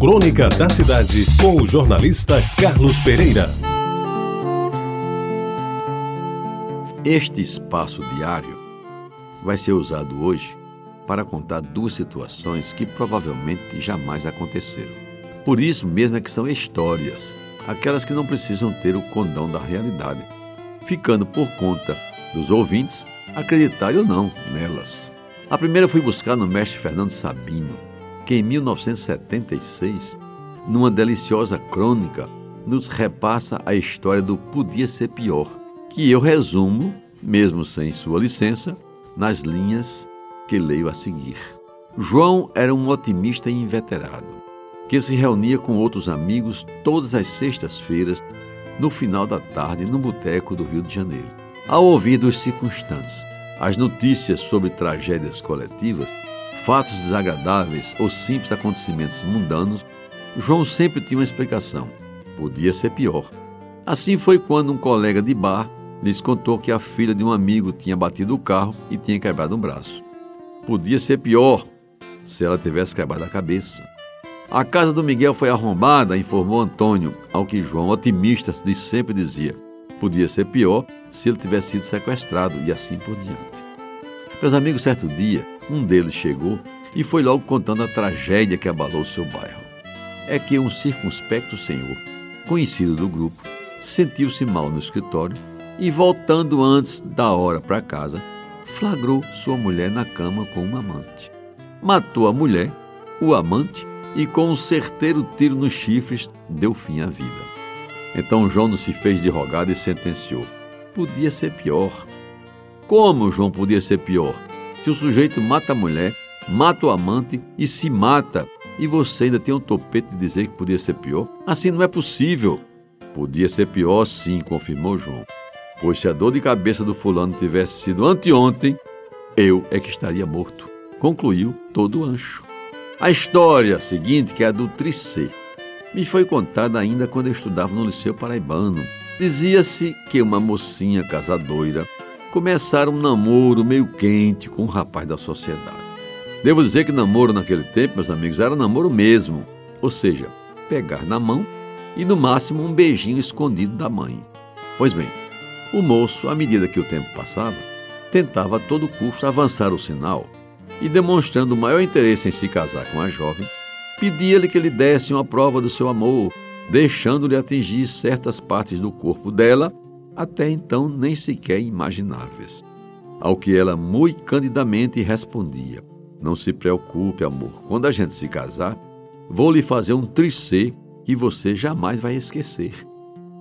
Crônica da Cidade, com o jornalista Carlos Pereira. Este espaço diário vai ser usado hoje para contar duas situações que provavelmente jamais aconteceram. Por isso mesmo é que são histórias, aquelas que não precisam ter o condão da realidade, ficando por conta dos ouvintes acreditarem ou não nelas. A primeira fui buscar no mestre Fernando Sabino, que em 1976, numa deliciosa crônica, nos repassa a história do Podia Ser Pior, que eu resumo, mesmo sem sua licença, nas linhas que leio a seguir. João era um otimista inveterado, que se reunia com outros amigos todas as sextas-feiras, no final da tarde, no boteco do Rio de Janeiro. Ao ouvir dos circunstantes as notícias sobre tragédias coletivas, fatos desagradáveis ou simples acontecimentos mundanos, João sempre tinha uma explicação. Podia ser pior. Assim foi quando um colega de bar lhes contou que a filha de um amigo tinha batido o carro e tinha quebrado um braço. Podia ser pior se ela tivesse quebrado a cabeça. A casa do Miguel foi arrombada, informou Antônio, ao que João, otimista sempre, dizia. Podia ser pior se ele tivesse sido sequestrado e assim por diante. Meus amigos, certo dia, um deles chegou e foi logo contando a tragédia que abalou seu bairro. É que um circunspecto senhor, conhecido do grupo, sentiu-se mal no escritório e, voltando antes da hora para casa, flagrou sua mulher na cama com um amante. Matou a mulher, o amante e, com um certeiro tiro nos chifres, deu fim à vida. Então João não se fez de rogado e sentenciou: podia ser pior. Como João podia ser pior? Se o sujeito mata a mulher, mata o amante e se mata, e você ainda tem um topete de dizer que podia ser pior? Assim não é possível. Podia ser pior, sim, confirmou João. Pois se a dor de cabeça do fulano tivesse sido anteontem, eu é que estaria morto. Concluiu todo o ancho. A história seguinte, que é a do Tricê, me foi contada ainda quando eu estudava no Liceu Paraibano. Dizia-se que uma mocinha casadoira começara um namoro meio quente com um rapaz da sociedade. Devo dizer que namoro naquele tempo, meus amigos, era namoro mesmo, ou seja, pegar na mão e no máximo um beijinho escondido da mãe. Pois bem, o moço, à medida que o tempo passava, tentava a todo custo avançar o sinal e, demonstrando maior interesse em se casar com a jovem, pedia-lhe que lhe desse uma prova do seu amor, deixando-lhe atingir certas partes do corpo dela, até então nem sequer imagináveis. Ao que ela muito candidamente respondia: Não se preocupe, amor, quando a gente se casar, vou lhe fazer um tricê que você jamais vai esquecer.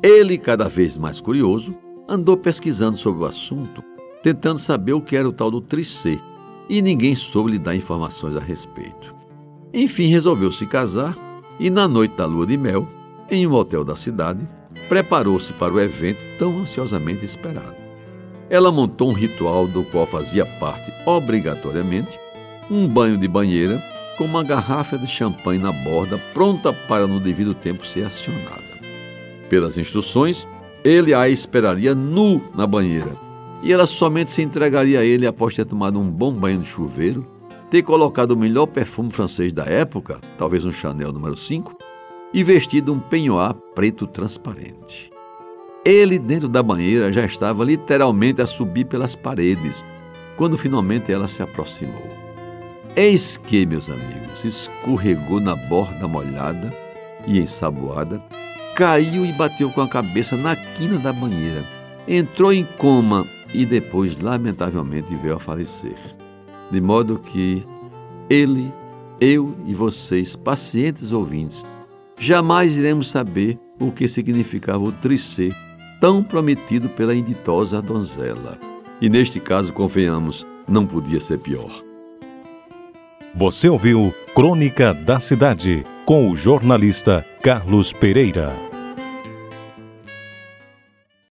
Ele, cada vez mais curioso, andou pesquisando sobre o assunto, tentando saber o que era o tal do tricê, e ninguém soube lhe dar informações a respeito. Enfim, resolveu se casar e, na noite da lua de mel, em um hotel da cidade, preparou-se para o evento tão ansiosamente esperado. Ela montou um ritual do qual fazia parte, obrigatoriamente, um banho de banheira com uma garrafa de champanhe na borda, pronta para no devido tempo ser acionada. Pelas instruções, ele a esperaria nu na banheira e ela somente se entregaria a ele após ter tomado um bom banho de chuveiro ter colocado o melhor perfume francês da época, talvez um Chanel número 5, e vestido um penhoar preto transparente. Ele, dentro da banheira, já estava literalmente a subir pelas paredes, quando finalmente ela se aproximou. Eis que, meus amigos, escorregou na borda molhada e ensaboada, caiu e bateu com a cabeça na quina da banheira, entrou em coma e depois, lamentavelmente, veio a falecer de modo que ele, eu e vocês, pacientes ouvintes, jamais iremos saber o que significava o tricê tão prometido pela inditosa donzela. E neste caso, convenhamos, não podia ser pior. Você ouviu Crônica da Cidade com o jornalista Carlos Pereira.